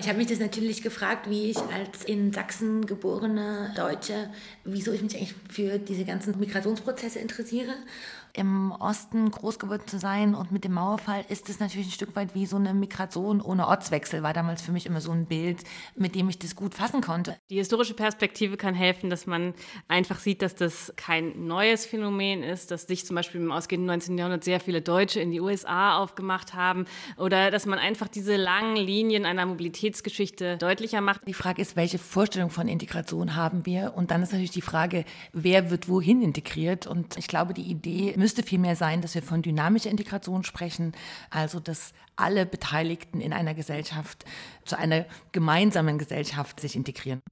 Ich habe mich das natürlich gefragt, wie ich als in Sachsen geborene Deutsche, wieso ich mich eigentlich für diese ganzen Migrationsprozesse interessiere im Osten groß geworden zu sein und mit dem Mauerfall ist es natürlich ein Stück weit wie so eine Migration ohne Ortswechsel, war damals für mich immer so ein Bild, mit dem ich das gut fassen konnte. Die historische Perspektive kann helfen, dass man einfach sieht, dass das kein neues Phänomen ist, dass sich zum Beispiel im ausgehenden 19. Jahrhundert sehr viele Deutsche in die USA aufgemacht haben oder dass man einfach diese langen Linien einer Mobilitätsgeschichte deutlicher macht. Die Frage ist, welche Vorstellung von Integration haben wir? Und dann ist natürlich die Frage, wer wird wohin integriert? Und ich glaube, die Idee müsste vielmehr sein, dass wir von dynamischer Integration sprechen, also dass alle Beteiligten in einer Gesellschaft zu einer gemeinsamen Gesellschaft sich integrieren.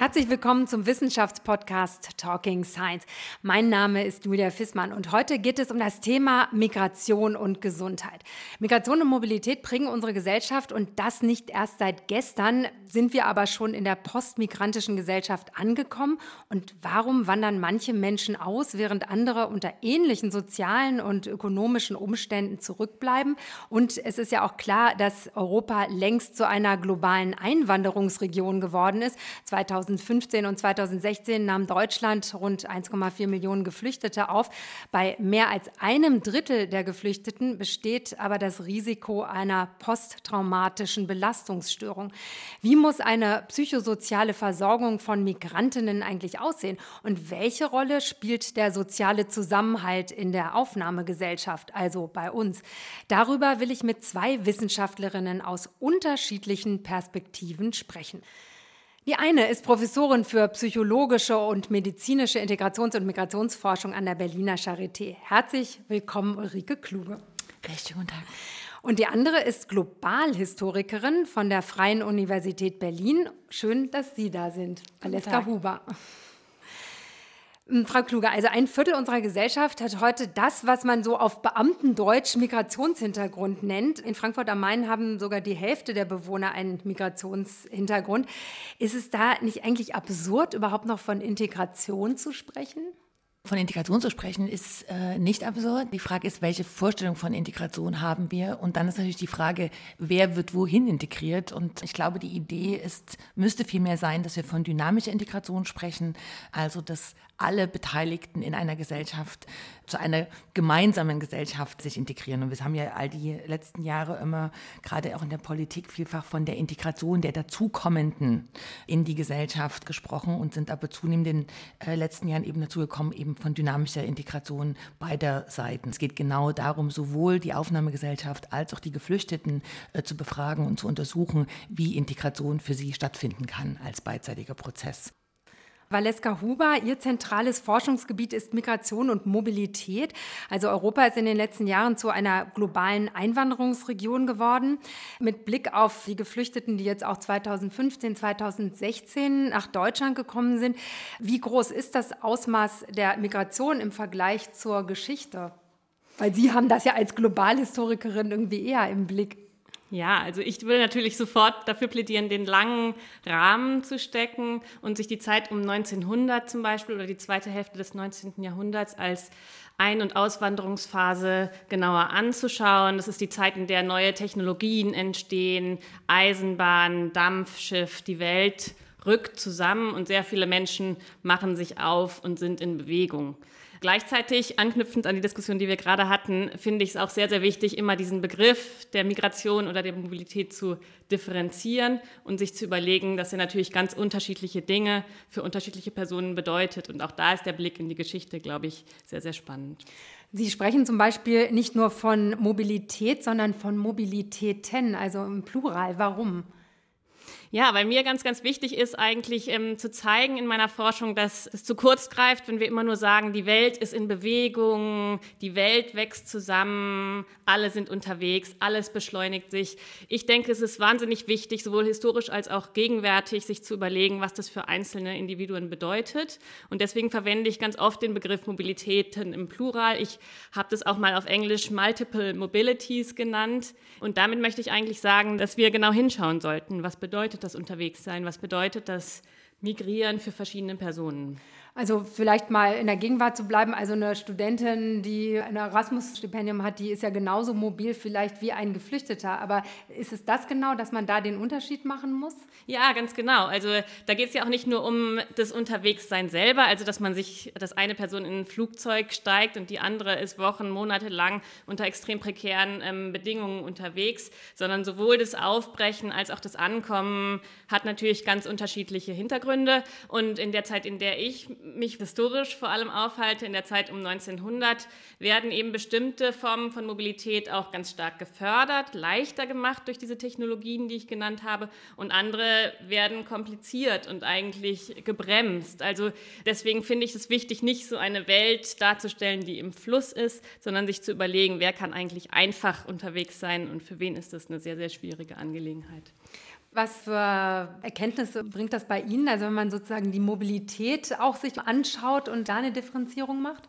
Herzlich willkommen zum Wissenschaftspodcast Talking Science. Mein Name ist Julia Fissmann und heute geht es um das Thema Migration und Gesundheit. Migration und Mobilität bringen unsere Gesellschaft und das nicht erst seit gestern, sind wir aber schon in der postmigrantischen Gesellschaft angekommen. Und warum wandern manche Menschen aus, während andere unter ähnlichen sozialen und ökonomischen Umständen zurückbleiben? Und es ist ja auch klar, dass Europa längst zu einer globalen Einwanderungsregion geworden ist. 2000 2015 und 2016 nahm Deutschland rund 1,4 Millionen Geflüchtete auf. Bei mehr als einem Drittel der Geflüchteten besteht aber das Risiko einer posttraumatischen Belastungsstörung. Wie muss eine psychosoziale Versorgung von Migrantinnen eigentlich aussehen? Und welche Rolle spielt der soziale Zusammenhalt in der Aufnahmegesellschaft, also bei uns? Darüber will ich mit zwei Wissenschaftlerinnen aus unterschiedlichen Perspektiven sprechen. Die eine ist Professorin für psychologische und medizinische Integrations- und Migrationsforschung an der Berliner Charité. Herzlich willkommen, Ulrike Kluge. Recht guten Tag. Und die andere ist Globalhistorikerin von der Freien Universität Berlin. Schön, dass Sie da sind, Aleska Huber. Hm, Frau Kluge, also ein Viertel unserer Gesellschaft hat heute das, was man so auf Beamtendeutsch Migrationshintergrund nennt. In Frankfurt am Main haben sogar die Hälfte der Bewohner einen Migrationshintergrund. Ist es da nicht eigentlich absurd, überhaupt noch von Integration zu sprechen? Von Integration zu sprechen ist äh, nicht absurd. Die Frage ist, welche Vorstellung von Integration haben wir? Und dann ist natürlich die Frage, wer wird wohin integriert? Und ich glaube, die Idee ist, müsste vielmehr sein, dass wir von dynamischer Integration sprechen, also dass alle Beteiligten in einer Gesellschaft zu einer gemeinsamen Gesellschaft sich integrieren. Und wir haben ja all die letzten Jahre immer, gerade auch in der Politik, vielfach von der Integration der Dazukommenden in die Gesellschaft gesprochen und sind aber zunehmend in den äh, letzten Jahren eben dazu gekommen, eben von dynamischer Integration beider Seiten. Es geht genau darum, sowohl die Aufnahmegesellschaft als auch die Geflüchteten äh, zu befragen und zu untersuchen, wie Integration für sie stattfinden kann als beidseitiger Prozess. Valeska Huber, Ihr zentrales Forschungsgebiet ist Migration und Mobilität. Also Europa ist in den letzten Jahren zu einer globalen Einwanderungsregion geworden. Mit Blick auf die Geflüchteten, die jetzt auch 2015, 2016 nach Deutschland gekommen sind, wie groß ist das Ausmaß der Migration im Vergleich zur Geschichte? Weil Sie haben das ja als Globalhistorikerin irgendwie eher im Blick. Ja, also ich will natürlich sofort dafür plädieren, den langen Rahmen zu stecken und sich die Zeit um 1900 zum Beispiel oder die zweite Hälfte des 19. Jahrhunderts als Ein- und Auswanderungsphase genauer anzuschauen. Das ist die Zeit, in der neue Technologien entstehen, Eisenbahn, Dampfschiff, die Welt rückt zusammen und sehr viele Menschen machen sich auf und sind in Bewegung. Gleichzeitig, anknüpfend an die Diskussion, die wir gerade hatten, finde ich es auch sehr, sehr wichtig, immer diesen Begriff der Migration oder der Mobilität zu differenzieren und sich zu überlegen, dass er natürlich ganz unterschiedliche Dinge für unterschiedliche Personen bedeutet. Und auch da ist der Blick in die Geschichte, glaube ich, sehr, sehr spannend. Sie sprechen zum Beispiel nicht nur von Mobilität, sondern von Mobilitäten, also im Plural. Warum? Ja, weil mir ganz, ganz wichtig ist eigentlich ähm, zu zeigen in meiner Forschung, dass es zu kurz greift, wenn wir immer nur sagen, die Welt ist in Bewegung, die Welt wächst zusammen, alle sind unterwegs, alles beschleunigt sich. Ich denke, es ist wahnsinnig wichtig, sowohl historisch als auch gegenwärtig, sich zu überlegen, was das für einzelne Individuen bedeutet. Und deswegen verwende ich ganz oft den Begriff Mobilitäten im Plural. Ich habe das auch mal auf Englisch Multiple Mobilities genannt. Und damit möchte ich eigentlich sagen, dass wir genau hinschauen sollten, was bedeutet bedeutet das Unterwegssein? Was bedeutet das Migrieren für verschiedene Personen? Also vielleicht mal in der Gegenwart zu bleiben. Also eine Studentin, die ein Erasmus-Stipendium hat, die ist ja genauso mobil vielleicht wie ein Geflüchteter. Aber ist es das genau, dass man da den Unterschied machen muss? Ja, ganz genau. Also da geht es ja auch nicht nur um das Unterwegssein selber, also dass man sich, dass eine Person in ein Flugzeug steigt und die andere ist Wochen, Monate lang unter extrem prekären ähm, Bedingungen unterwegs, sondern sowohl das Aufbrechen als auch das Ankommen hat natürlich ganz unterschiedliche Hintergründe. Und in der Zeit, in der ich mich historisch vor allem aufhalte, in der Zeit um 1900, werden eben bestimmte Formen von Mobilität auch ganz stark gefördert, leichter gemacht durch diese Technologien, die ich genannt habe, und andere werden kompliziert und eigentlich gebremst. Also deswegen finde ich es wichtig, nicht so eine Welt darzustellen, die im Fluss ist, sondern sich zu überlegen, wer kann eigentlich einfach unterwegs sein und für wen ist das eine sehr, sehr schwierige Angelegenheit. Was für Erkenntnisse bringt das bei Ihnen? Also wenn man sozusagen die Mobilität auch sich anschaut und da eine Differenzierung macht?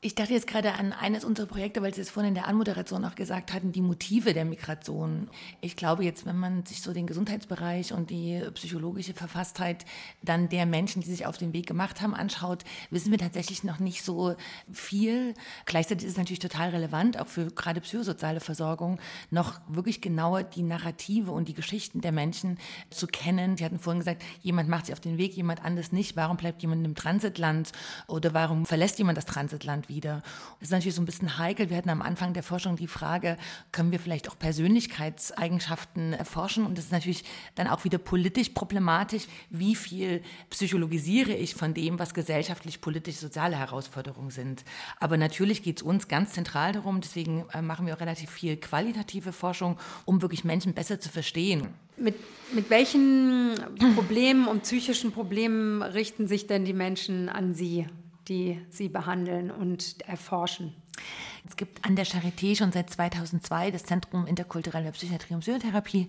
Ich dachte jetzt gerade an eines unserer Projekte, weil Sie es vorhin in der Anmoderation auch gesagt hatten, die Motive der Migration. Ich glaube jetzt, wenn man sich so den Gesundheitsbereich und die psychologische Verfasstheit dann der Menschen, die sich auf den Weg gemacht haben, anschaut, wissen wir tatsächlich noch nicht so viel. Gleichzeitig ist es natürlich total relevant, auch für gerade psychosoziale Versorgung, noch wirklich genauer die Narrative und die Geschichten der Menschen zu kennen. Sie hatten vorhin gesagt, jemand macht sich auf den Weg, jemand anders nicht. Warum bleibt jemand im Transitland oder warum verlässt jemand das Transitland? Wieder. Das ist natürlich so ein bisschen heikel. Wir hatten am Anfang der Forschung die Frage, können wir vielleicht auch Persönlichkeitseigenschaften erforschen? Und das ist natürlich dann auch wieder politisch problematisch. Wie viel psychologisiere ich von dem, was gesellschaftlich, politisch, soziale Herausforderungen sind? Aber natürlich geht es uns ganz zentral darum, deswegen äh, machen wir auch relativ viel qualitative Forschung, um wirklich Menschen besser zu verstehen. Mit, mit welchen Problemen und psychischen Problemen richten sich denn die Menschen an Sie? Die sie behandeln und erforschen. Es gibt an der Charité schon seit 2002 das Zentrum interkultureller Psychiatrie und Psychotherapie.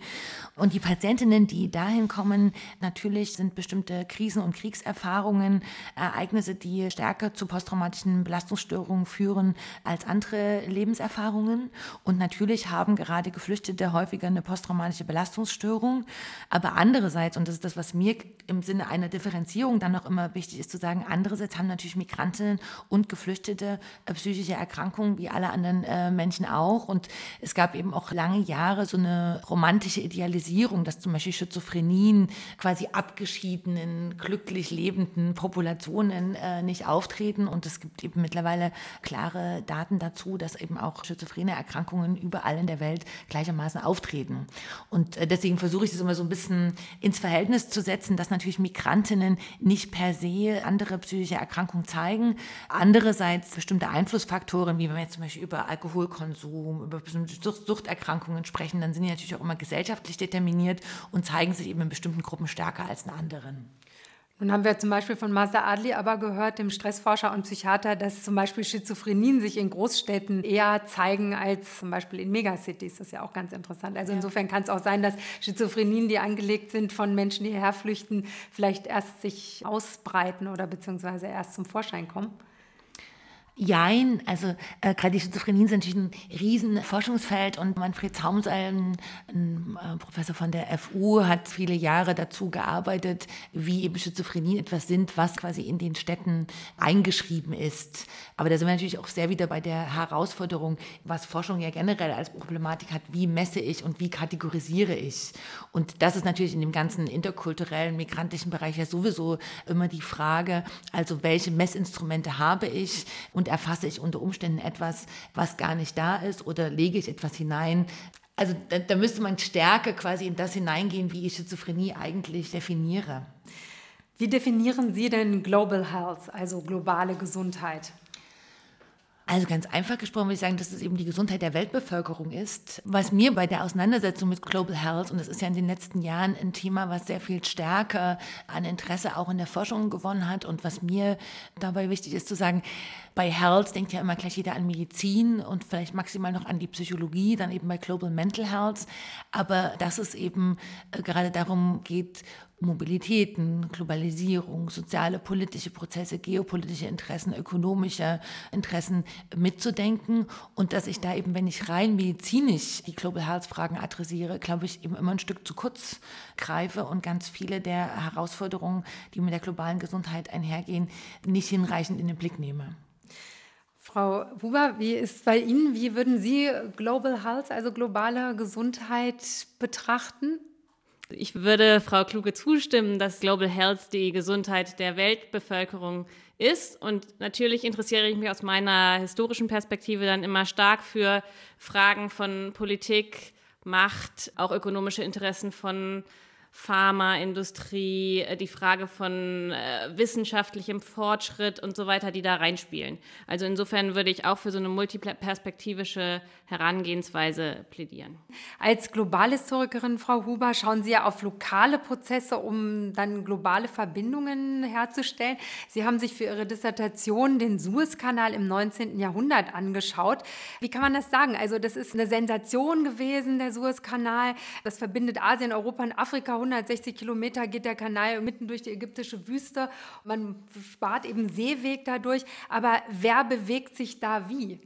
Und die Patientinnen, die dahin kommen, natürlich sind bestimmte Krisen- und Kriegserfahrungen, Ereignisse, die stärker zu posttraumatischen Belastungsstörungen führen als andere Lebenserfahrungen. Und natürlich haben gerade Geflüchtete häufiger eine posttraumatische Belastungsstörung. Aber andererseits, und das ist das, was mir im Sinne einer Differenzierung dann noch immer wichtig ist zu sagen, andererseits haben natürlich Migrantinnen und Geflüchtete psychische Erkrankungen wie alle anderen äh, Menschen auch. Und es gab eben auch lange Jahre so eine romantische Idealisierung, dass zum Beispiel Schizophrenien quasi abgeschiedenen, glücklich lebenden Populationen äh, nicht auftreten. Und es gibt eben mittlerweile klare Daten dazu, dass eben auch schizophrene Erkrankungen überall in der Welt gleichermaßen auftreten. Und äh, deswegen versuche ich das immer so ein bisschen ins Verhältnis zu setzen, dass natürlich Migrantinnen nicht per se andere psychische Erkrankungen zeigen. Andererseits bestimmte Einflussfaktoren, wie wenn wir jetzt zum Beispiel über Alkoholkonsum, über bestimmte Suchterkrankungen sprechen, dann sind die natürlich auch immer gesellschaftlich determiniert und zeigen sich eben in bestimmten Gruppen stärker als in anderen. Nun haben wir zum Beispiel von Master Adli aber gehört, dem Stressforscher und Psychiater, dass zum Beispiel Schizophrenien sich in Großstädten eher zeigen als zum Beispiel in Megacities. Das ist ja auch ganz interessant. Also ja. insofern kann es auch sein, dass Schizophrenien, die angelegt sind von Menschen, die hierher flüchten, vielleicht erst sich ausbreiten oder beziehungsweise erst zum Vorschein kommen. Jein, also äh, gerade die Schizophrenie sind natürlich ein riesen Forschungsfeld und Manfred Zaumseil, ein, äh, Professor von der FU, hat viele Jahre dazu gearbeitet, wie eben Schizophrenie etwas sind, was quasi in den Städten eingeschrieben ist. Aber da sind wir natürlich auch sehr wieder bei der Herausforderung, was Forschung ja generell als Problematik hat, wie messe ich und wie kategorisiere ich. Und das ist natürlich in dem ganzen interkulturellen, migrantischen Bereich ja sowieso immer die Frage, also welche Messinstrumente habe ich und erfasse ich unter Umständen etwas, was gar nicht da ist oder lege ich etwas hinein. Also da, da müsste man stärker quasi in das hineingehen, wie ich Schizophrenie eigentlich definiere. Wie definieren Sie denn Global Health, also globale Gesundheit? Also ganz einfach gesprochen würde ich sagen, dass es eben die Gesundheit der Weltbevölkerung ist. Was mir bei der Auseinandersetzung mit Global Health, und das ist ja in den letzten Jahren ein Thema, was sehr viel stärker an Interesse auch in der Forschung gewonnen hat und was mir dabei wichtig ist zu sagen, bei Health denkt ja immer gleich jeder an Medizin und vielleicht maximal noch an die Psychologie, dann eben bei Global Mental Health. Aber dass es eben äh, gerade darum geht, Mobilitäten, Globalisierung, soziale, politische Prozesse, geopolitische Interessen, ökonomische Interessen mitzudenken und dass ich da eben, wenn ich rein medizinisch die Global Health Fragen adressiere, glaube ich, eben immer ein Stück zu kurz greife und ganz viele der Herausforderungen, die mit der globalen Gesundheit einhergehen, nicht hinreichend in den Blick nehme. Frau Huber, wie ist bei Ihnen, wie würden Sie Global Health, also globale Gesundheit betrachten? Ich würde Frau Kluge zustimmen, dass Global Health die Gesundheit der Weltbevölkerung ist. Und natürlich interessiere ich mich aus meiner historischen Perspektive dann immer stark für Fragen von Politik, Macht, auch ökonomische Interessen von Pharmaindustrie, äh, die Frage von äh, wissenschaftlichem Fortschritt und so weiter, die da reinspielen. Also insofern würde ich auch für so eine multiperspektivische Herangehensweise plädieren. Als Globalhistorikerin, Frau Huber, schauen Sie ja auf lokale Prozesse, um dann globale Verbindungen herzustellen. Sie haben sich für Ihre Dissertation den Suezkanal im 19. Jahrhundert angeschaut. Wie kann man das sagen? Also das ist eine Sensation gewesen, der Suezkanal. Das verbindet Asien, Europa und Afrika 160 Kilometer geht der Kanal mitten durch die ägyptische Wüste. Man spart eben Seeweg dadurch. Aber wer bewegt sich da wie?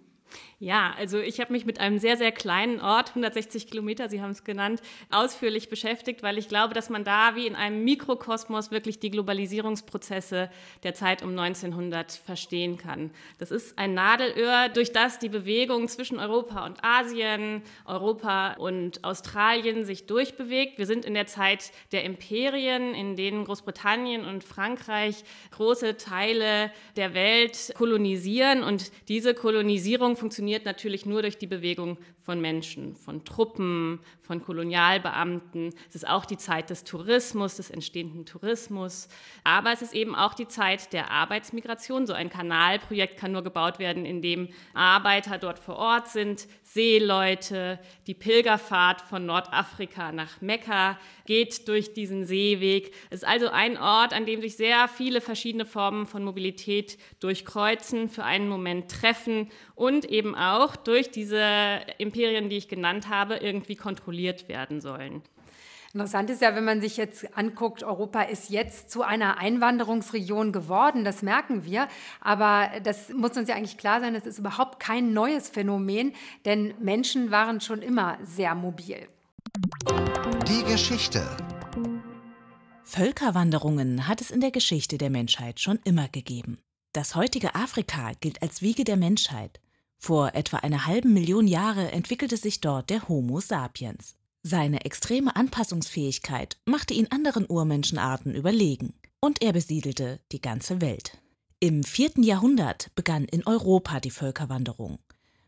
Ja, also ich habe mich mit einem sehr, sehr kleinen Ort, 160 Kilometer, Sie haben es genannt, ausführlich beschäftigt, weil ich glaube, dass man da wie in einem Mikrokosmos wirklich die Globalisierungsprozesse der Zeit um 1900 verstehen kann. Das ist ein Nadelöhr, durch das die Bewegung zwischen Europa und Asien, Europa und Australien sich durchbewegt. Wir sind in der Zeit der Imperien, in denen Großbritannien und Frankreich große Teile der Welt kolonisieren und diese Kolonisierung funktioniert funktioniert natürlich nur durch die Bewegung von Menschen, von Truppen, von Kolonialbeamten. Es ist auch die Zeit des Tourismus, des entstehenden Tourismus. Aber es ist eben auch die Zeit der Arbeitsmigration. So ein Kanalprojekt kann nur gebaut werden, indem Arbeiter dort vor Ort sind, Seeleute. Die Pilgerfahrt von Nordafrika nach Mekka geht durch diesen Seeweg. Es ist also ein Ort, an dem sich sehr viele verschiedene Formen von Mobilität durchkreuzen, für einen Moment treffen und eben auch durch diese Imperien, die ich genannt habe, irgendwie kontrolliert werden sollen. Interessant ist ja, wenn man sich jetzt anguckt, Europa ist jetzt zu einer Einwanderungsregion geworden, das merken wir. Aber das muss uns ja eigentlich klar sein, das ist überhaupt kein neues Phänomen, denn Menschen waren schon immer sehr mobil. Die Geschichte. Völkerwanderungen hat es in der Geschichte der Menschheit schon immer gegeben. Das heutige Afrika gilt als Wiege der Menschheit. Vor etwa einer halben Million Jahre entwickelte sich dort der Homo sapiens. Seine extreme Anpassungsfähigkeit machte ihn anderen Urmenschenarten überlegen und er besiedelte die ganze Welt. Im vierten Jahrhundert begann in Europa die Völkerwanderung.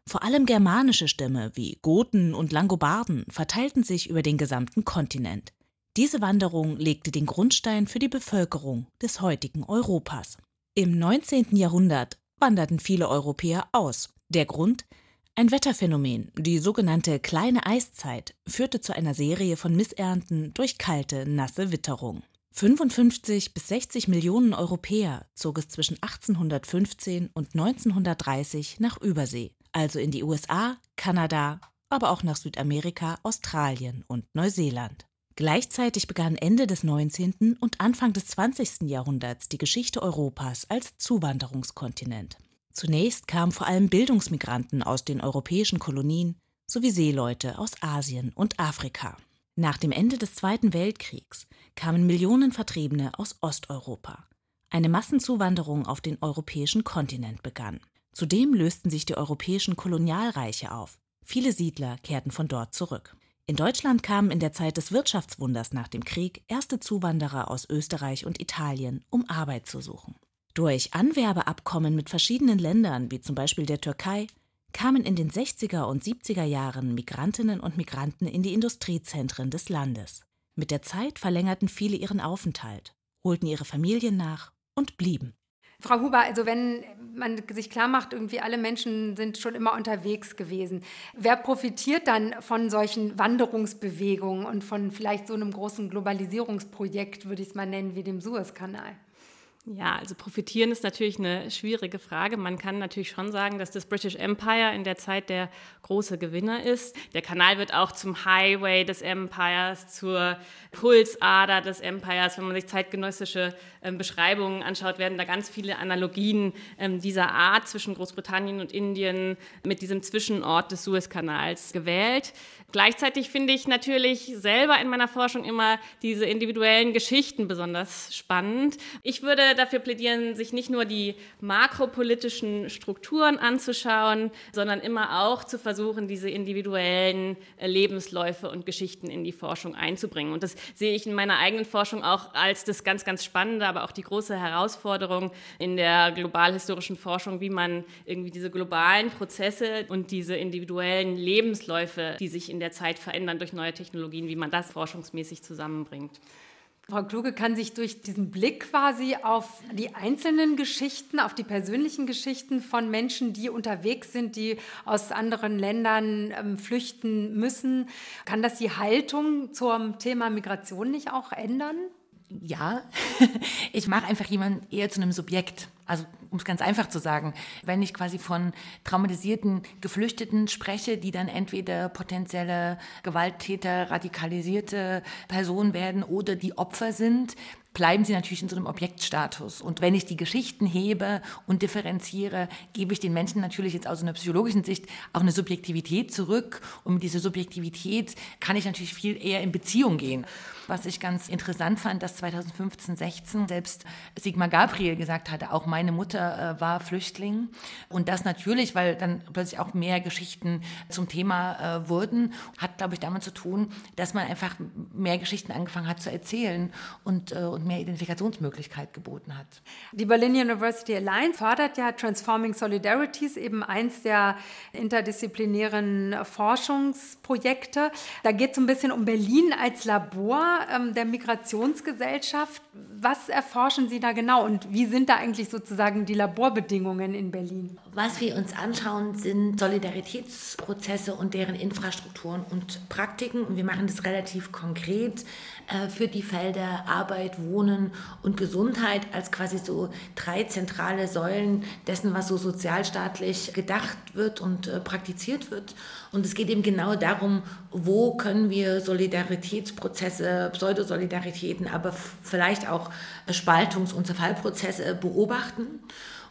Vor allem germanische Stämme wie Goten und Langobarden verteilten sich über den gesamten Kontinent. Diese Wanderung legte den Grundstein für die Bevölkerung des heutigen Europas. Im 19. Jahrhundert wanderten viele Europäer aus der Grund? Ein Wetterphänomen, die sogenannte kleine Eiszeit, führte zu einer Serie von Missernten durch kalte, nasse Witterung. 55 bis 60 Millionen Europäer zog es zwischen 1815 und 1930 nach Übersee, also in die USA, Kanada, aber auch nach Südamerika, Australien und Neuseeland. Gleichzeitig begann Ende des 19. und Anfang des 20. Jahrhunderts die Geschichte Europas als Zuwanderungskontinent. Zunächst kamen vor allem Bildungsmigranten aus den europäischen Kolonien sowie Seeleute aus Asien und Afrika. Nach dem Ende des Zweiten Weltkriegs kamen Millionen Vertriebene aus Osteuropa. Eine Massenzuwanderung auf den europäischen Kontinent begann. Zudem lösten sich die europäischen Kolonialreiche auf. Viele Siedler kehrten von dort zurück. In Deutschland kamen in der Zeit des Wirtschaftswunders nach dem Krieg erste Zuwanderer aus Österreich und Italien, um Arbeit zu suchen. Durch Anwerbeabkommen mit verschiedenen Ländern, wie zum Beispiel der Türkei, kamen in den 60er und 70er Jahren Migrantinnen und Migranten in die Industriezentren des Landes. Mit der Zeit verlängerten viele ihren Aufenthalt, holten ihre Familien nach und blieben. Frau Huber, also wenn man sich klar macht, irgendwie alle Menschen sind schon immer unterwegs gewesen, wer profitiert dann von solchen Wanderungsbewegungen und von vielleicht so einem großen Globalisierungsprojekt, würde ich es mal nennen, wie dem Suezkanal? Ja, also profitieren ist natürlich eine schwierige Frage. Man kann natürlich schon sagen, dass das British Empire in der Zeit der große Gewinner ist. Der Kanal wird auch zum Highway des Empires, zur Pulsader des Empires. Wenn man sich zeitgenössische äh, Beschreibungen anschaut, werden da ganz viele Analogien äh, dieser Art zwischen Großbritannien und Indien mit diesem Zwischenort des Suezkanals gewählt. Gleichzeitig finde ich natürlich selber in meiner Forschung immer diese individuellen Geschichten besonders spannend. Ich würde dafür plädieren, sich nicht nur die makropolitischen Strukturen anzuschauen, sondern immer auch zu versuchen, diese individuellen Lebensläufe und Geschichten in die Forschung einzubringen. Und das sehe ich in meiner eigenen Forschung auch als das ganz, ganz Spannende, aber auch die große Herausforderung in der globalhistorischen Forschung, wie man irgendwie diese globalen Prozesse und diese individuellen Lebensläufe, die sich in der der Zeit verändern durch neue Technologien, wie man das forschungsmäßig zusammenbringt. Frau Kluge kann sich durch diesen Blick quasi auf die einzelnen Geschichten, auf die persönlichen Geschichten von Menschen, die unterwegs sind, die aus anderen Ländern ähm, flüchten müssen, kann das die Haltung zum Thema Migration nicht auch ändern? Ja, ich mache einfach jemanden eher zu einem Subjekt. Also um es ganz einfach zu sagen, wenn ich quasi von traumatisierten Geflüchteten spreche, die dann entweder potenzielle Gewalttäter, radikalisierte Personen werden oder die Opfer sind, bleiben sie natürlich in so einem Objektstatus. Und wenn ich die Geschichten hebe und differenziere, gebe ich den Menschen natürlich jetzt aus einer psychologischen Sicht auch eine Subjektivität zurück. Und mit dieser Subjektivität kann ich natürlich viel eher in Beziehung gehen. Was ich ganz interessant fand, dass 2015, 16 selbst Sigmar Gabriel gesagt hatte, auch meine Mutter äh, war Flüchtling. Und das natürlich, weil dann plötzlich auch mehr Geschichten zum Thema äh, wurden, hat, glaube ich, damit zu tun, dass man einfach mehr Geschichten angefangen hat zu erzählen und, äh, und mehr Identifikationsmöglichkeit geboten hat. Die Berlin University Alliance fördert ja Transforming Solidarities, eben eins der interdisziplinären Forschungsprojekte. Da geht es ein bisschen um Berlin als Labor ähm, der Migrationsgesellschaft. Was erforschen Sie da genau und wie sind da eigentlich sozusagen die Laborbedingungen in Berlin? Was wir uns anschauen, sind Solidaritätsprozesse und deren Infrastrukturen und Praktiken. Und wir machen das relativ konkret äh, für die Felder Arbeit, Wohnen und Gesundheit als quasi so drei zentrale Säulen dessen, was so sozialstaatlich gedacht wird und äh, praktiziert wird. Und es geht eben genau darum, wo können wir Solidaritätsprozesse, Pseudosolidaritäten, aber vielleicht auch Spaltungs- und Zerfallprozesse beobachten.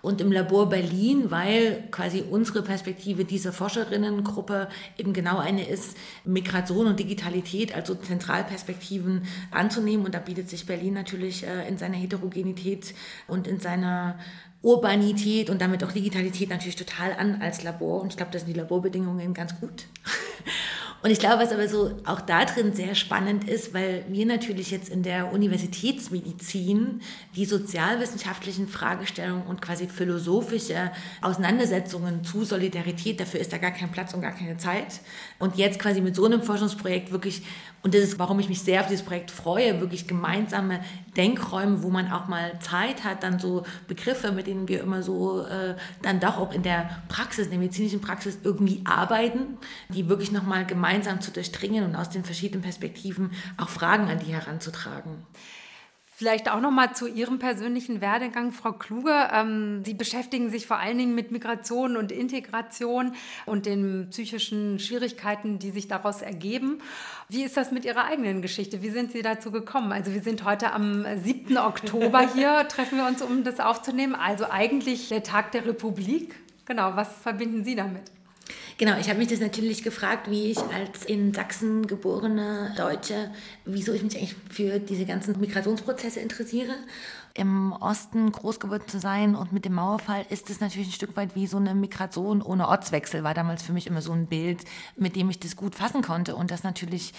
Und im Labor Berlin, weil quasi unsere Perspektive dieser Forscherinnengruppe eben genau eine ist, Migration und Digitalität, also Zentralperspektiven anzunehmen. Und da bietet sich Berlin natürlich äh, in seiner Heterogenität und in seiner Urbanität und damit auch Digitalität natürlich total an als Labor. Und ich glaube, da sind die Laborbedingungen ganz gut. Und ich glaube, was aber so auch da drin sehr spannend ist, weil wir natürlich jetzt in der Universitätsmedizin die sozialwissenschaftlichen Fragestellungen und quasi philosophische Auseinandersetzungen zu Solidarität, dafür ist da gar kein Platz und gar keine Zeit. Und jetzt quasi mit so einem Forschungsprojekt wirklich, und das ist, warum ich mich sehr auf dieses Projekt freue, wirklich gemeinsame Denkräume, wo man auch mal Zeit hat, dann so Begriffe, mit denen wir immer so äh, dann doch auch in der Praxis, in der medizinischen Praxis irgendwie arbeiten, die wirklich nochmal gemeinsam zu durchdringen und aus den verschiedenen Perspektiven auch Fragen an die heranzutragen. Vielleicht auch noch mal zu Ihrem persönlichen Werdegang, Frau Kluge. Ähm, Sie beschäftigen sich vor allen Dingen mit Migration und Integration und den psychischen Schwierigkeiten, die sich daraus ergeben. Wie ist das mit Ihrer eigenen Geschichte? Wie sind Sie dazu gekommen? Also wir sind heute am 7. Oktober hier, treffen wir uns, um das aufzunehmen. Also eigentlich der Tag der Republik. Genau, was verbinden Sie damit? Genau, ich habe mich das natürlich gefragt, wie ich als in Sachsen geborene Deutsche, wieso ich mich eigentlich für diese ganzen Migrationsprozesse interessiere. Im Osten groß geworden zu sein und mit dem Mauerfall ist es natürlich ein Stück weit wie so eine Migration ohne Ortswechsel, war damals für mich immer so ein Bild, mit dem ich das gut fassen konnte und das natürlich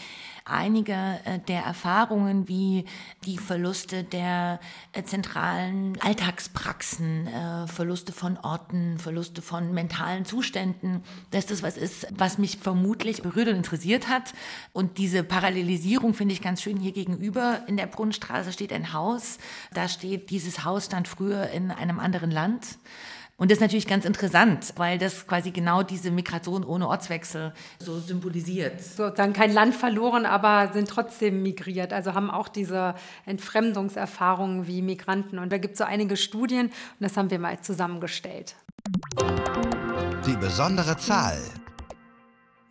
einige äh, der Erfahrungen wie die Verluste der äh, zentralen Alltagspraxen, äh, Verluste von Orten, Verluste von mentalen Zuständen, dass das was ist, was mich vermutlich berührt und interessiert hat. Und diese Parallelisierung finde ich ganz schön hier gegenüber. In der Brunnenstraße steht ein Haus. Da steht, dieses Haus stand früher in einem anderen Land. Und das ist natürlich ganz interessant, weil das quasi genau diese Migration ohne Ortswechsel so symbolisiert. Sozusagen kein Land verloren, aber sind trotzdem migriert. Also haben auch diese Entfremdungserfahrungen wie Migranten. Und da gibt es so einige Studien und das haben wir mal zusammengestellt. Die besondere Zahl.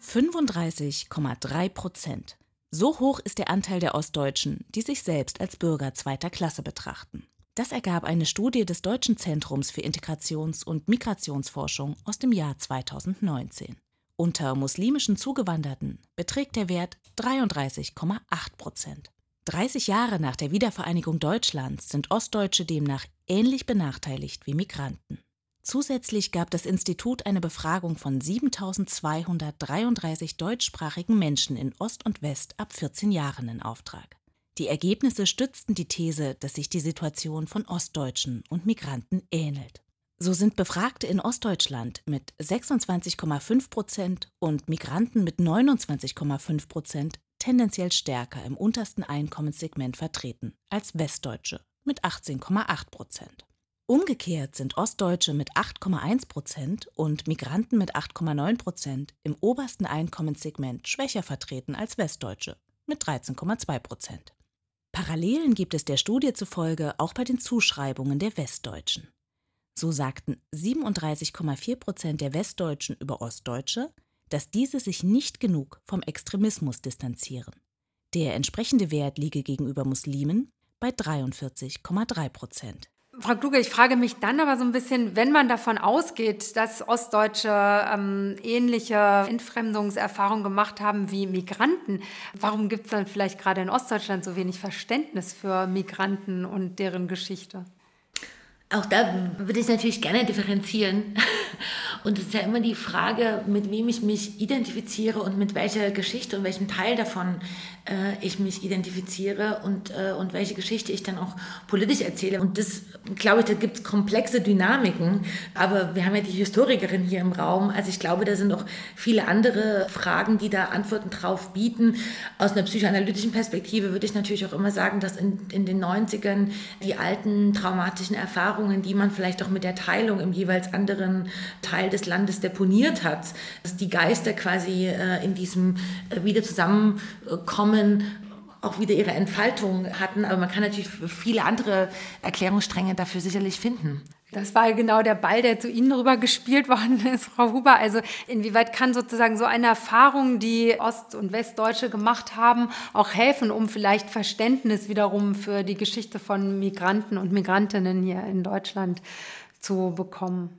35,3 Prozent. So hoch ist der Anteil der Ostdeutschen, die sich selbst als Bürger zweiter Klasse betrachten. Das ergab eine Studie des Deutschen Zentrums für Integrations- und Migrationsforschung aus dem Jahr 2019. Unter muslimischen Zugewanderten beträgt der Wert 33,8 Prozent. 30 Jahre nach der Wiedervereinigung Deutschlands sind Ostdeutsche demnach ähnlich benachteiligt wie Migranten. Zusätzlich gab das Institut eine Befragung von 7233 deutschsprachigen Menschen in Ost und West ab 14 Jahren in Auftrag. Die Ergebnisse stützten die These, dass sich die Situation von Ostdeutschen und Migranten ähnelt. So sind Befragte in Ostdeutschland mit 26,5 Prozent und Migranten mit 29,5 Prozent tendenziell stärker im untersten Einkommenssegment vertreten als Westdeutsche mit 18,8 Prozent. Umgekehrt sind Ostdeutsche mit 8,1 Prozent und Migranten mit 8,9 Prozent im obersten Einkommenssegment schwächer vertreten als Westdeutsche mit 13,2 Prozent. Parallelen gibt es der Studie zufolge auch bei den Zuschreibungen der Westdeutschen. So sagten 37,4 Prozent der Westdeutschen über Ostdeutsche, dass diese sich nicht genug vom Extremismus distanzieren. Der entsprechende Wert liege gegenüber Muslimen bei 43,3 Prozent. Frau Kluge, ich frage mich dann aber so ein bisschen, wenn man davon ausgeht, dass Ostdeutsche ähm, ähnliche Entfremdungserfahrungen gemacht haben wie Migranten, warum gibt es dann vielleicht gerade in Ostdeutschland so wenig Verständnis für Migranten und deren Geschichte? Auch da würde ich natürlich gerne differenzieren. Und es ist ja immer die Frage, mit wem ich mich identifiziere und mit welcher Geschichte und welchem Teil davon äh, ich mich identifiziere und, äh, und welche Geschichte ich dann auch politisch erzähle. Und das, glaube ich, da gibt es komplexe Dynamiken. Aber wir haben ja die Historikerin hier im Raum. Also ich glaube, da sind auch viele andere Fragen, die da Antworten drauf bieten. Aus einer psychoanalytischen Perspektive würde ich natürlich auch immer sagen, dass in, in den 90ern die alten traumatischen Erfahrungen, die man vielleicht auch mit der Teilung im jeweils anderen Teil des Landes deponiert hat, dass die Geister quasi äh, in diesem äh, wieder zusammenkommen auch wieder ihre Entfaltung hatten. Aber man kann natürlich viele andere Erklärungsstränge dafür sicherlich finden. Das war genau der Ball, der zu Ihnen rüber gespielt worden ist, Frau Huber. Also inwieweit kann sozusagen so eine Erfahrung, die Ost- und Westdeutsche gemacht haben, auch helfen, um vielleicht Verständnis wiederum für die Geschichte von Migranten und Migrantinnen hier in Deutschland zu bekommen?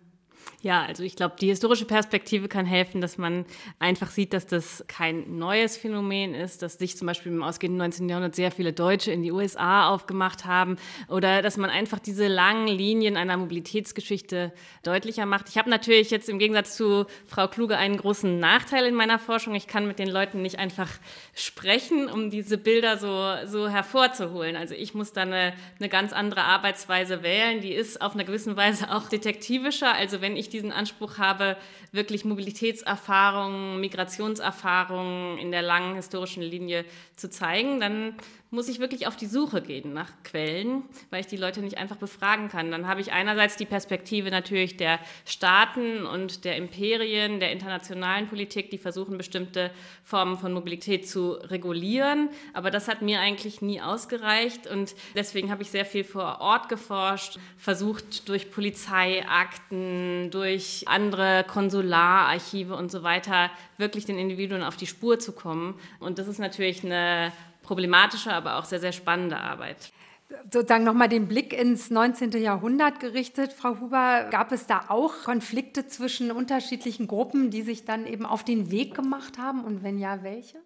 Ja, also ich glaube, die historische Perspektive kann helfen, dass man einfach sieht, dass das kein neues Phänomen ist, dass sich zum Beispiel im ausgehenden 19. Jahrhundert sehr viele Deutsche in die USA aufgemacht haben oder dass man einfach diese langen Linien einer Mobilitätsgeschichte deutlicher macht. Ich habe natürlich jetzt im Gegensatz zu Frau Kluge einen großen Nachteil in meiner Forschung. Ich kann mit den Leuten nicht einfach sprechen, um diese Bilder so, so hervorzuholen. Also ich muss da eine, eine ganz andere Arbeitsweise wählen. Die ist auf einer gewissen Weise auch detektivischer. Also wenn ich diesen Anspruch habe, wirklich Mobilitätserfahrungen, Migrationserfahrungen in der langen historischen Linie zu zeigen, dann muss ich wirklich auf die Suche gehen nach Quellen, weil ich die Leute nicht einfach befragen kann. Dann habe ich einerseits die Perspektive natürlich der Staaten und der Imperien, der internationalen Politik, die versuchen, bestimmte Formen von Mobilität zu regulieren. Aber das hat mir eigentlich nie ausgereicht und deswegen habe ich sehr viel vor Ort geforscht, versucht durch Polizeiakten, durch andere Konsulararchive und so weiter wirklich den Individuen auf die Spur zu kommen. Und das ist natürlich eine problematische, aber auch sehr, sehr spannende Arbeit. Sozusagen nochmal den Blick ins 19. Jahrhundert gerichtet, Frau Huber. Gab es da auch Konflikte zwischen unterschiedlichen Gruppen, die sich dann eben auf den Weg gemacht haben? Und wenn ja, welche?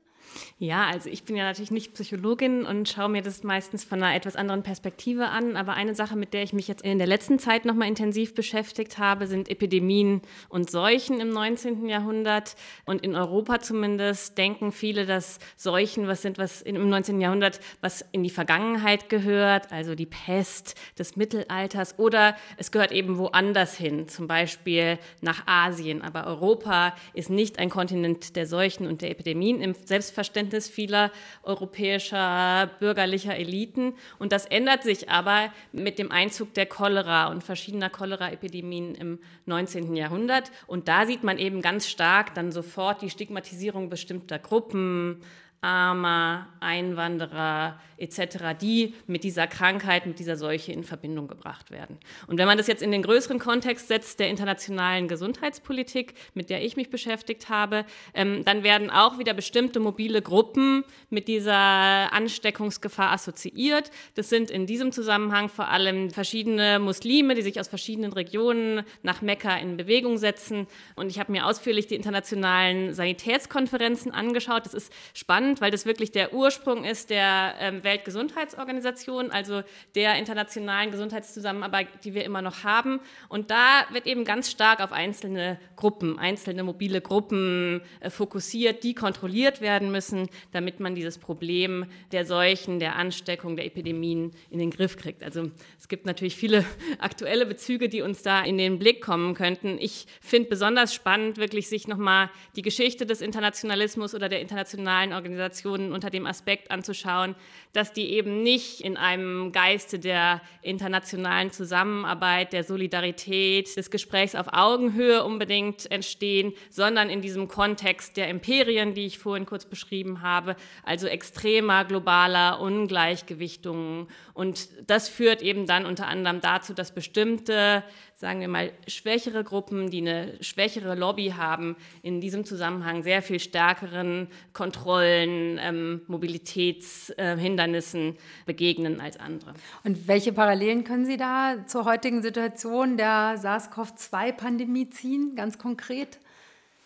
Ja, also ich bin ja natürlich nicht Psychologin und schaue mir das meistens von einer etwas anderen Perspektive an. Aber eine Sache, mit der ich mich jetzt in der letzten Zeit nochmal intensiv beschäftigt habe, sind Epidemien und Seuchen im 19. Jahrhundert. Und in Europa zumindest denken viele, dass Seuchen was sind, was im 19. Jahrhundert, was in die Vergangenheit gehört, also die Pest des Mittelalters. Oder es gehört eben woanders hin, zum Beispiel nach Asien. Aber Europa ist nicht ein Kontinent der Seuchen und der Epidemien. Im Selbstverständnis Verständnis vieler europäischer bürgerlicher Eliten. Und das ändert sich aber mit dem Einzug der Cholera und verschiedener Cholera-Epidemien im 19. Jahrhundert. Und da sieht man eben ganz stark dann sofort die Stigmatisierung bestimmter Gruppen, Armer, Einwanderer etc., die mit dieser Krankheit, mit dieser Seuche in Verbindung gebracht werden. Und wenn man das jetzt in den größeren Kontext setzt der internationalen Gesundheitspolitik, mit der ich mich beschäftigt habe, ähm, dann werden auch wieder bestimmte mobile Gruppen mit dieser Ansteckungsgefahr assoziiert. Das sind in diesem Zusammenhang vor allem verschiedene Muslime, die sich aus verschiedenen Regionen nach Mekka in Bewegung setzen. Und ich habe mir ausführlich die internationalen Sanitätskonferenzen angeschaut. Das ist spannend weil das wirklich der Ursprung ist der ähm, Weltgesundheitsorganisation, also der internationalen Gesundheitszusammenarbeit, die wir immer noch haben. Und da wird eben ganz stark auf einzelne Gruppen, einzelne mobile Gruppen äh, fokussiert, die kontrolliert werden müssen, damit man dieses Problem der Seuchen, der Ansteckung, der Epidemien in den Griff kriegt. Also es gibt natürlich viele aktuelle Bezüge, die uns da in den Blick kommen könnten. Ich finde besonders spannend, wirklich sich nochmal die Geschichte des Internationalismus oder der internationalen Organisation Organisationen unter dem Aspekt anzuschauen, dass die eben nicht in einem Geiste der internationalen Zusammenarbeit, der Solidarität, des Gesprächs auf Augenhöhe unbedingt entstehen, sondern in diesem Kontext der Imperien, die ich vorhin kurz beschrieben habe, also extremer globaler Ungleichgewichtungen. Und das führt eben dann unter anderem dazu, dass bestimmte sagen wir mal, schwächere Gruppen, die eine schwächere Lobby haben, in diesem Zusammenhang sehr viel stärkeren Kontrollen, ähm, Mobilitätshindernissen äh, begegnen als andere. Und welche Parallelen können Sie da zur heutigen Situation der SARS-CoV-2-Pandemie ziehen, ganz konkret?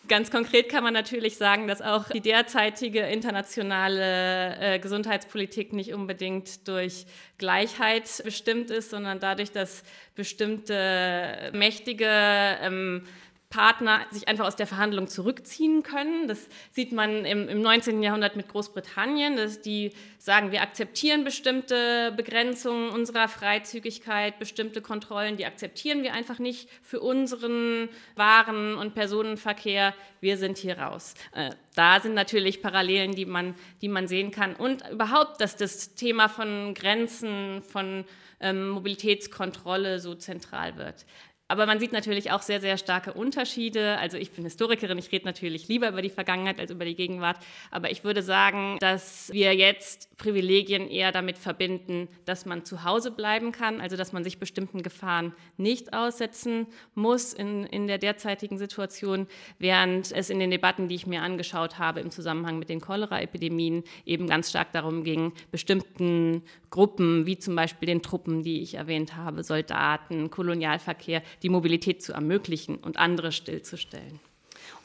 Ganz konkret kann man natürlich sagen, dass auch die derzeitige internationale äh, Gesundheitspolitik nicht unbedingt durch Gleichheit bestimmt ist, sondern dadurch, dass bestimmte mächtige ähm, Partner sich einfach aus der Verhandlung zurückziehen können. Das sieht man im, im 19. Jahrhundert mit Großbritannien, dass die sagen, wir akzeptieren bestimmte Begrenzungen unserer Freizügigkeit, bestimmte Kontrollen, die akzeptieren wir einfach nicht für unseren Waren- und Personenverkehr. Wir sind hier raus. Äh, da sind natürlich Parallelen, die man, die man sehen kann. Und überhaupt, dass das Thema von Grenzen, von ähm, Mobilitätskontrolle so zentral wird. Aber man sieht natürlich auch sehr, sehr starke Unterschiede. Also ich bin Historikerin, ich rede natürlich lieber über die Vergangenheit als über die Gegenwart. Aber ich würde sagen, dass wir jetzt Privilegien eher damit verbinden, dass man zu Hause bleiben kann, also dass man sich bestimmten Gefahren nicht aussetzen muss in, in der derzeitigen Situation, während es in den Debatten, die ich mir angeschaut habe im Zusammenhang mit den Cholera-Epidemien, eben ganz stark darum ging, bestimmten Gruppen, wie zum Beispiel den Truppen, die ich erwähnt habe, Soldaten, Kolonialverkehr, die Mobilität zu ermöglichen und andere stillzustellen.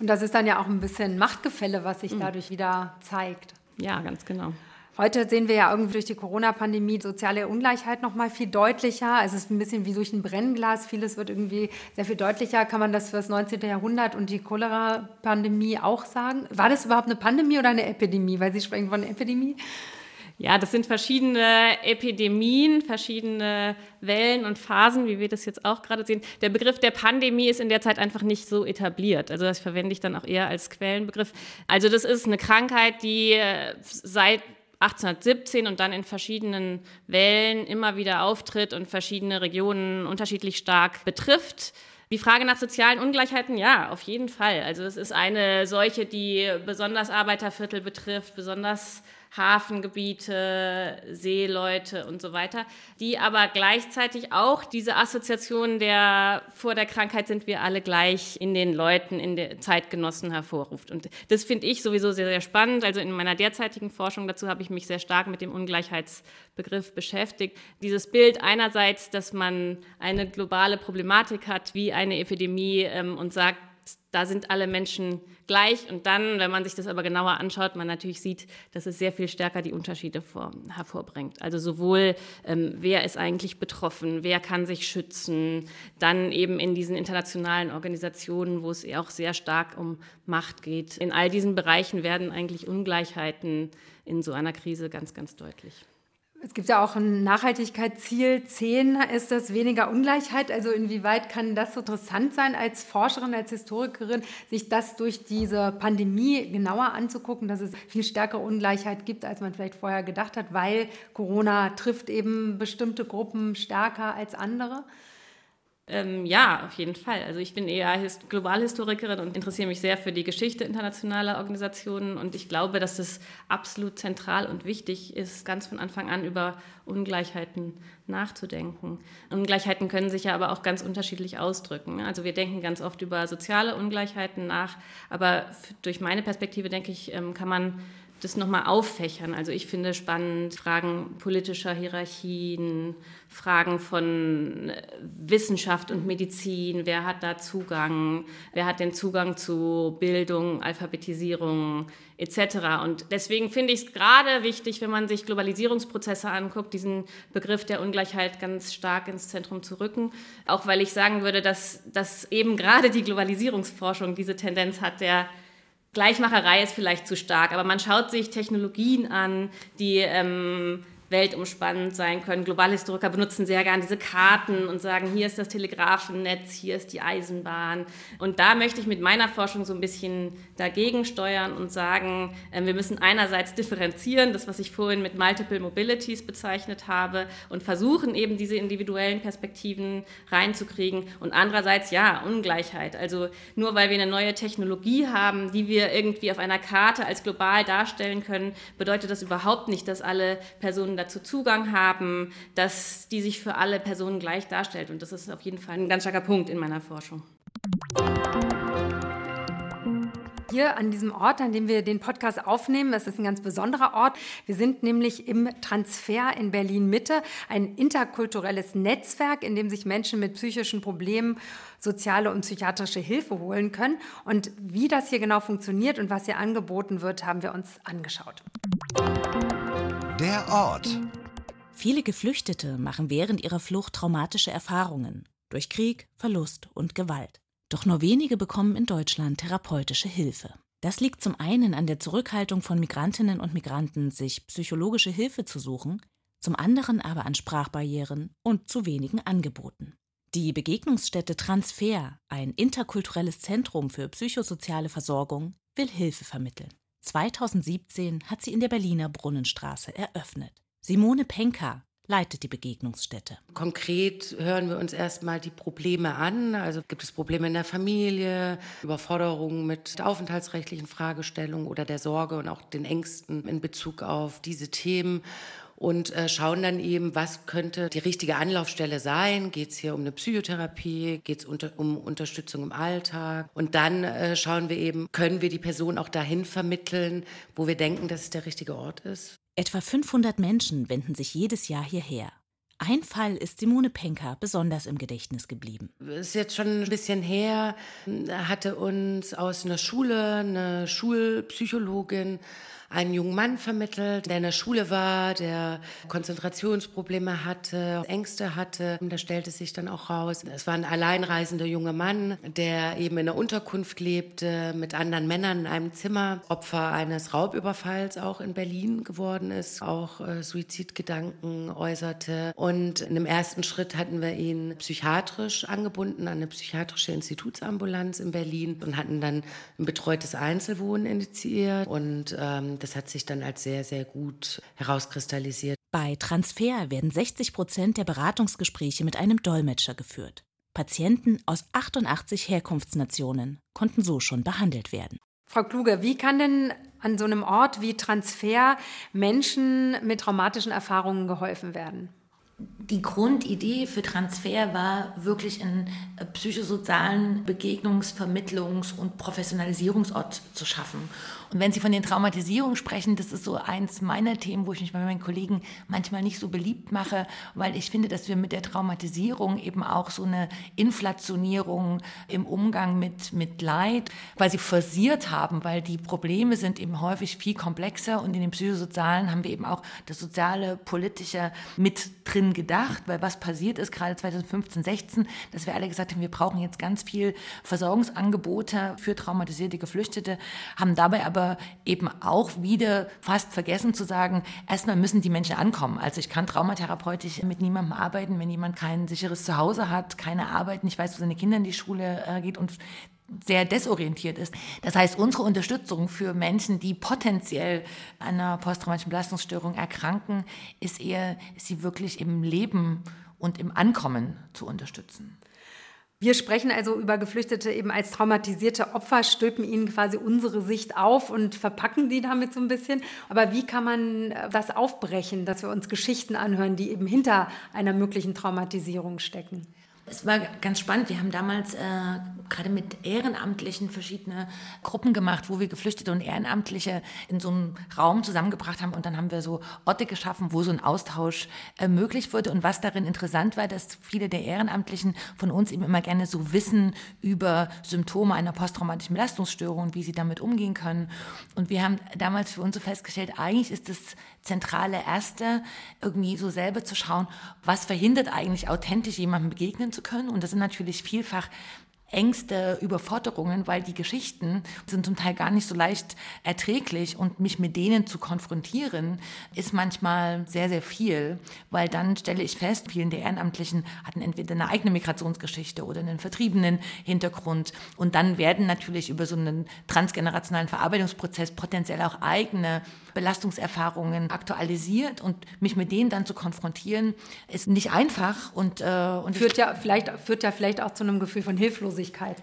Und das ist dann ja auch ein bisschen Machtgefälle, was sich mhm. dadurch wieder zeigt. Ja, ganz genau. Heute sehen wir ja irgendwie durch die Corona-Pandemie soziale Ungleichheit noch mal viel deutlicher. Es ist ein bisschen wie durch ein Brennglas. Vieles wird irgendwie sehr viel deutlicher. Kann man das für das 19. Jahrhundert und die Cholera-Pandemie auch sagen? War das überhaupt eine Pandemie oder eine Epidemie? Weil Sie sprechen von Epidemie. Ja, das sind verschiedene Epidemien, verschiedene Wellen und Phasen, wie wir das jetzt auch gerade sehen. Der Begriff der Pandemie ist in der Zeit einfach nicht so etabliert. Also das verwende ich dann auch eher als Quellenbegriff. Also das ist eine Krankheit, die äh, seit 1817 und dann in verschiedenen Wellen immer wieder auftritt und verschiedene Regionen unterschiedlich stark betrifft. Die Frage nach sozialen Ungleichheiten, ja, auf jeden Fall. Also es ist eine Seuche, die besonders Arbeiterviertel betrifft, besonders Hafengebiete, Seeleute und so weiter, die aber gleichzeitig auch diese Assoziation der vor der Krankheit sind wir alle gleich in den Leuten, in den Zeitgenossen hervorruft. Und das finde ich sowieso sehr, sehr spannend. Also in meiner derzeitigen Forschung dazu habe ich mich sehr stark mit dem Ungleichheitsbegriff beschäftigt. Dieses Bild einerseits, dass man eine globale Problematik hat, wie eine Epidemie ähm, und sagt, da sind alle Menschen gleich. Und dann, wenn man sich das aber genauer anschaut, man natürlich sieht, dass es sehr viel stärker die Unterschiede vor, hervorbringt. Also sowohl, ähm, wer ist eigentlich betroffen, wer kann sich schützen, dann eben in diesen internationalen Organisationen, wo es auch sehr stark um Macht geht. In all diesen Bereichen werden eigentlich Ungleichheiten in so einer Krise ganz, ganz deutlich. Es gibt ja auch ein Nachhaltigkeitsziel 10, ist das weniger Ungleichheit. Also inwieweit kann das interessant sein, als Forscherin, als Historikerin, sich das durch diese Pandemie genauer anzugucken, dass es viel stärkere Ungleichheit gibt, als man vielleicht vorher gedacht hat, weil Corona trifft eben bestimmte Gruppen stärker als andere? Ähm, ja, auf jeden Fall. Also ich bin eher Hist Globalhistorikerin und interessiere mich sehr für die Geschichte internationaler Organisationen und ich glaube, dass es absolut zentral und wichtig ist, ganz von Anfang an über Ungleichheiten nachzudenken. Ungleichheiten können sich ja aber auch ganz unterschiedlich ausdrücken. Also wir denken ganz oft über soziale Ungleichheiten nach, aber durch meine Perspektive denke ich, ähm, kann man das nochmal auffächern. Also ich finde spannend Fragen politischer Hierarchien, Fragen von äh, Wissenschaft und Medizin, wer hat da Zugang, wer hat den Zugang zu Bildung, Alphabetisierung etc. Und deswegen finde ich es gerade wichtig, wenn man sich Globalisierungsprozesse anguckt, diesen Begriff der Ungleichheit ganz stark ins Zentrum zu rücken. Auch weil ich sagen würde, dass, dass eben gerade die Globalisierungsforschung diese Tendenz hat, der Gleichmacherei ist vielleicht zu stark, aber man schaut sich Technologien an, die ähm, weltumspannend sein können. Globalhistoriker benutzen sehr gern diese Karten und sagen, hier ist das Telegrafennetz, hier ist die Eisenbahn. Und da möchte ich mit meiner Forschung so ein bisschen dagegen steuern und sagen, äh, wir müssen einerseits differenzieren, das, was ich vorhin mit Multiple Mobilities bezeichnet habe, und versuchen eben diese individuellen Perspektiven reinzukriegen. Und andererseits, ja, Ungleichheit. Also nur weil wir eine neue Technologie haben, die wir irgendwie auf einer Karte als global darstellen können, bedeutet das überhaupt nicht, dass alle Personen dazu Zugang haben, dass die sich für alle Personen gleich darstellt. Und das ist auf jeden Fall ein ganz starker Punkt in meiner Forschung. Hier an diesem Ort, an dem wir den Podcast aufnehmen, das ist ein ganz besonderer Ort. Wir sind nämlich im Transfer in Berlin Mitte, ein interkulturelles Netzwerk, in dem sich Menschen mit psychischen Problemen soziale und psychiatrische Hilfe holen können. Und wie das hier genau funktioniert und was hier angeboten wird, haben wir uns angeschaut. Der Ort. Viele Geflüchtete machen während ihrer Flucht traumatische Erfahrungen durch Krieg, Verlust und Gewalt. Doch nur wenige bekommen in Deutschland therapeutische Hilfe. Das liegt zum einen an der Zurückhaltung von Migrantinnen und Migranten, sich psychologische Hilfe zu suchen, zum anderen aber an Sprachbarrieren und zu wenigen Angeboten. Die Begegnungsstätte Transfer, ein interkulturelles Zentrum für psychosoziale Versorgung, will Hilfe vermitteln. 2017 hat sie in der Berliner Brunnenstraße eröffnet. Simone Penka leitet die Begegnungsstätte. Konkret hören wir uns erstmal die Probleme an. Also gibt es Probleme in der Familie, Überforderungen mit aufenthaltsrechtlichen Fragestellungen oder der Sorge und auch den Ängsten in Bezug auf diese Themen und äh, schauen dann eben, was könnte die richtige Anlaufstelle sein. Geht es hier um eine Psychotherapie? Geht es unter, um Unterstützung im Alltag? Und dann äh, schauen wir eben, können wir die Person auch dahin vermitteln, wo wir denken, dass es der richtige Ort ist. Etwa 500 Menschen wenden sich jedes Jahr hierher. Ein Fall ist Simone Penker besonders im Gedächtnis geblieben. Ist jetzt schon ein bisschen her, hatte uns aus einer Schule eine Schulpsychologin einen jungen Mann vermittelt, der in der Schule war, der Konzentrationsprobleme hatte, Ängste hatte. Da stellte sich dann auch raus, es war ein alleinreisender junger Mann, der eben in der Unterkunft lebte, mit anderen Männern in einem Zimmer, Opfer eines Raubüberfalls auch in Berlin geworden ist, auch äh, Suizidgedanken äußerte. Und in dem ersten Schritt hatten wir ihn psychiatrisch angebunden an eine psychiatrische Institutsambulanz in Berlin und hatten dann ein betreutes Einzelwohnen initiiert. Und ähm, das hat sich dann als sehr, sehr gut herauskristallisiert. Bei Transfer werden 60 Prozent der Beratungsgespräche mit einem Dolmetscher geführt. Patienten aus 88 Herkunftsnationen konnten so schon behandelt werden. Frau Kluge, wie kann denn an so einem Ort wie Transfer Menschen mit traumatischen Erfahrungen geholfen werden? die Grundidee für Transfer war wirklich einen psychosozialen Begegnungs-, Vermittlungs- und Professionalisierungsort zu schaffen. Und wenn Sie von den Traumatisierungen sprechen, das ist so eins meiner Themen, wo ich mich bei meinen Kollegen manchmal nicht so beliebt mache, weil ich finde, dass wir mit der Traumatisierung eben auch so eine Inflationierung im Umgang mit, mit Leid quasi forciert haben, weil die Probleme sind eben häufig viel komplexer und in den Psychosozialen haben wir eben auch das soziale, politische mit drin gedacht, weil was passiert ist, gerade 2015, 16, dass wir alle gesagt haben, wir brauchen jetzt ganz viel Versorgungsangebote für traumatisierte Geflüchtete, haben dabei aber aber eben auch wieder fast vergessen zu sagen, erstmal müssen die Menschen ankommen. Also ich kann traumatherapeutisch mit niemandem arbeiten, wenn jemand kein sicheres Zuhause hat, keine Arbeit, nicht weiß, wo seine Kinder in die Schule äh, geht und sehr desorientiert ist. Das heißt, unsere Unterstützung für Menschen, die potenziell einer posttraumatischen Belastungsstörung erkranken, ist eher, sie wirklich im Leben und im Ankommen zu unterstützen. Wir sprechen also über Geflüchtete eben als traumatisierte Opfer, stülpen ihnen quasi unsere Sicht auf und verpacken die damit so ein bisschen. Aber wie kann man äh, das aufbrechen, dass wir uns Geschichten anhören, die eben hinter einer möglichen Traumatisierung stecken? Es war ganz spannend. Wir haben damals äh, gerade mit Ehrenamtlichen verschiedene Gruppen gemacht, wo wir Geflüchtete und Ehrenamtliche in so einem Raum zusammengebracht haben. Und dann haben wir so Orte geschaffen, wo so ein Austausch äh, möglich wurde. Und was darin interessant war, dass viele der Ehrenamtlichen von uns eben immer gerne so wissen über Symptome einer posttraumatischen Belastungsstörung wie sie damit umgehen können. Und wir haben damals für uns so festgestellt, eigentlich ist das zentrale Erste, irgendwie so selber zu schauen, was verhindert eigentlich authentisch jemandem begegnen zu können. Und das sind natürlich vielfach Ängste, Überforderungen, weil die Geschichten sind zum Teil gar nicht so leicht erträglich und mich mit denen zu konfrontieren, ist manchmal sehr, sehr viel, weil dann stelle ich fest, vielen der Ehrenamtlichen hatten entweder eine eigene Migrationsgeschichte oder einen vertriebenen Hintergrund und dann werden natürlich über so einen transgenerationalen Verarbeitungsprozess potenziell auch eigene Belastungserfahrungen aktualisiert und mich mit denen dann zu konfrontieren, ist nicht einfach und, äh, und führt ja vielleicht führt ja vielleicht auch zu einem Gefühl von Hilflosigkeit.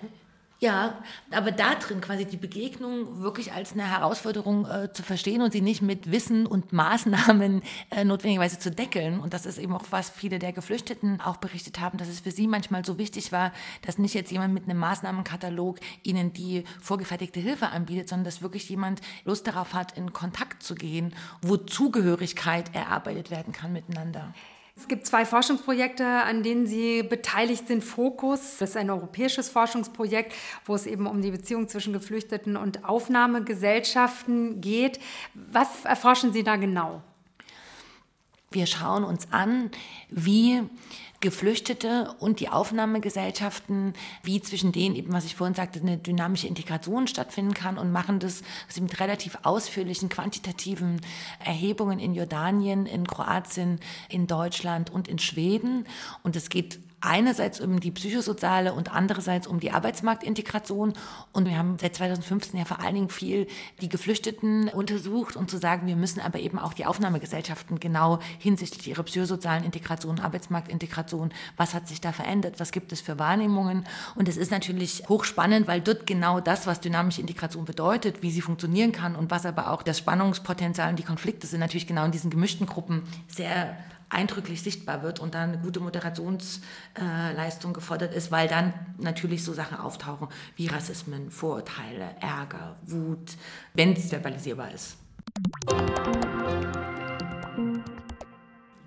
Ja, aber da drin quasi die Begegnung wirklich als eine Herausforderung äh, zu verstehen und sie nicht mit Wissen und Maßnahmen äh, notwendigerweise zu deckeln. Und das ist eben auch, was viele der Geflüchteten auch berichtet haben, dass es für sie manchmal so wichtig war, dass nicht jetzt jemand mit einem Maßnahmenkatalog ihnen die vorgefertigte Hilfe anbietet, sondern dass wirklich jemand Lust darauf hat, in Kontakt zu gehen, wo Zugehörigkeit erarbeitet werden kann miteinander. Es gibt zwei Forschungsprojekte, an denen Sie beteiligt sind. Fokus, das ist ein europäisches Forschungsprojekt, wo es eben um die Beziehung zwischen Geflüchteten und Aufnahmegesellschaften geht. Was erforschen Sie da genau? Wir schauen uns an, wie Geflüchtete und die Aufnahmegesellschaften, wie zwischen denen eben, was ich vorhin sagte, eine dynamische Integration stattfinden kann und machen das mit relativ ausführlichen quantitativen Erhebungen in Jordanien, in Kroatien, in Deutschland und in Schweden. Und es geht einerseits um die psychosoziale und andererseits um die Arbeitsmarktintegration. Und wir haben seit 2015 ja vor allen Dingen viel die Geflüchteten untersucht und zu sagen, wir müssen aber eben auch die Aufnahmegesellschaften genau hinsichtlich ihrer psychosozialen Integration, Arbeitsmarktintegration, was hat sich da verändert, was gibt es für Wahrnehmungen. Und es ist natürlich hochspannend, weil dort genau das, was dynamische Integration bedeutet, wie sie funktionieren kann und was aber auch das Spannungspotenzial und die Konflikte sind natürlich genau in diesen gemischten Gruppen sehr eindrücklich sichtbar wird und dann eine gute Moderationsleistung gefordert ist, weil dann natürlich so Sachen auftauchen wie Rassismen, Vorurteile, Ärger, Wut, wenn es verbalisierbar ist.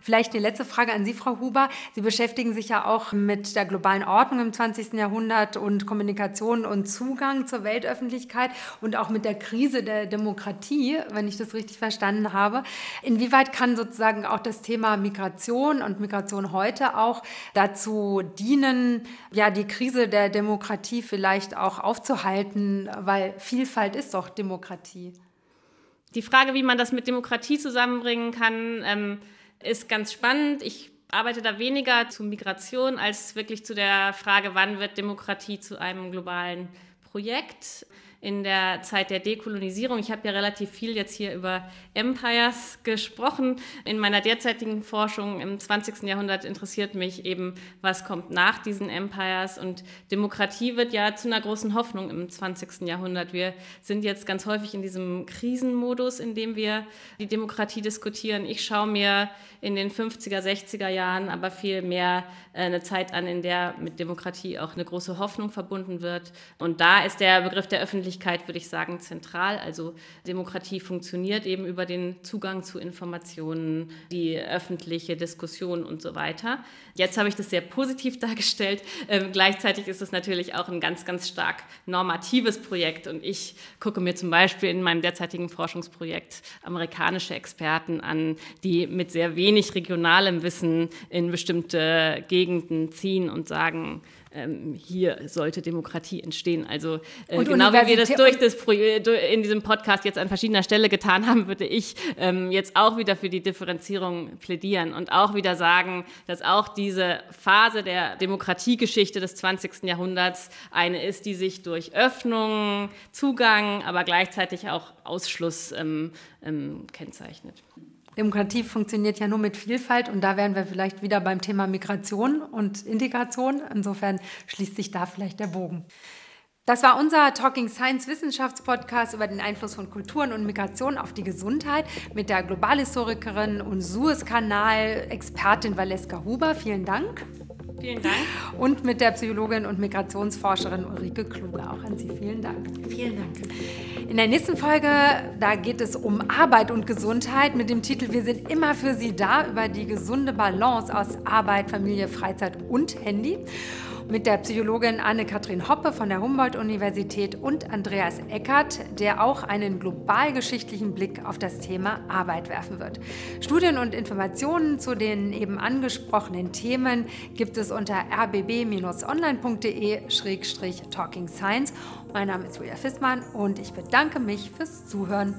Vielleicht die letzte Frage an Sie, Frau Huber. Sie beschäftigen sich ja auch mit der globalen Ordnung im 20. Jahrhundert und Kommunikation und Zugang zur Weltöffentlichkeit und auch mit der Krise der Demokratie, wenn ich das richtig verstanden habe. Inwieweit kann sozusagen auch das Thema Migration und Migration heute auch dazu dienen, ja, die Krise der Demokratie vielleicht auch aufzuhalten, weil Vielfalt ist doch Demokratie. Die Frage, wie man das mit Demokratie zusammenbringen kann, ähm ist ganz spannend. Ich arbeite da weniger zu Migration als wirklich zu der Frage, wann wird Demokratie zu einem globalen Projekt in der Zeit der Dekolonisierung. Ich habe ja relativ viel jetzt hier über Empires gesprochen. In meiner derzeitigen Forschung im 20. Jahrhundert interessiert mich eben, was kommt nach diesen Empires. Und Demokratie wird ja zu einer großen Hoffnung im 20. Jahrhundert. Wir sind jetzt ganz häufig in diesem Krisenmodus, in dem wir die Demokratie diskutieren. Ich schaue mir in den 50er, 60er Jahren aber viel mehr äh, eine Zeit an, in der mit Demokratie auch eine große Hoffnung verbunden wird. Und da ist der Begriff der Öffentlichkeit, würde ich sagen, zentral. Also Demokratie funktioniert eben über den Zugang zu Informationen, die öffentliche Diskussion und so weiter. Jetzt habe ich das sehr positiv dargestellt. Ähm, gleichzeitig ist es natürlich auch ein ganz, ganz stark normatives Projekt. Und ich gucke mir zum Beispiel in meinem derzeitigen Forschungsprojekt amerikanische Experten an, die mit sehr wenig regionalem Wissen in bestimmte Gegenden ziehen und sagen, ähm, hier sollte Demokratie entstehen. Also äh, genau wie wir das durch das in diesem Podcast jetzt an verschiedener Stelle getan haben, würde ich ähm, jetzt auch wieder für die Differenzierung plädieren und auch wieder sagen, dass auch diese Phase der Demokratiegeschichte des 20. Jahrhunderts eine ist, die sich durch Öffnung, Zugang, aber gleichzeitig auch Ausschluss ähm, ähm, kennzeichnet. Demokratie funktioniert ja nur mit Vielfalt und da wären wir vielleicht wieder beim Thema Migration und Integration. Insofern schließt sich da vielleicht der Bogen. Das war unser Talking Science Wissenschaftspodcast über den Einfluss von Kulturen und Migration auf die Gesundheit mit der Globalhistorikerin und Suezkanal-Expertin Valeska Huber. Vielen Dank. Vielen Dank. Und mit der Psychologin und Migrationsforscherin Ulrike Kluge. Auch an Sie vielen Dank. Vielen Dank. In der nächsten Folge, da geht es um Arbeit und Gesundheit mit dem Titel Wir sind immer für Sie da über die gesunde Balance aus Arbeit, Familie, Freizeit und Handy mit der Psychologin Anne-Kathrin Hoppe von der Humboldt-Universität und Andreas Eckert, der auch einen globalgeschichtlichen Blick auf das Thema Arbeit werfen wird. Studien und Informationen zu den eben angesprochenen Themen gibt es unter rbb-online.de-talking science. Mein Name ist Julia Fissmann und ich bedanke mich fürs Zuhören.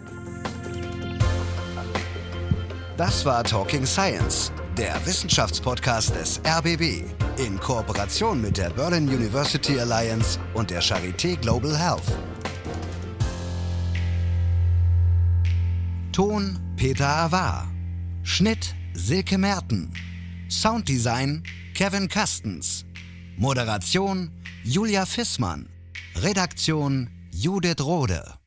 Das war Talking Science, der Wissenschaftspodcast des RBB in Kooperation mit der Berlin University Alliance und der Charité Global Health. Ton Peter Avar. Schnitt Silke Merten. Sounddesign Kevin Kastens. Moderation Julia Fissmann. Redaktion Judith Rode.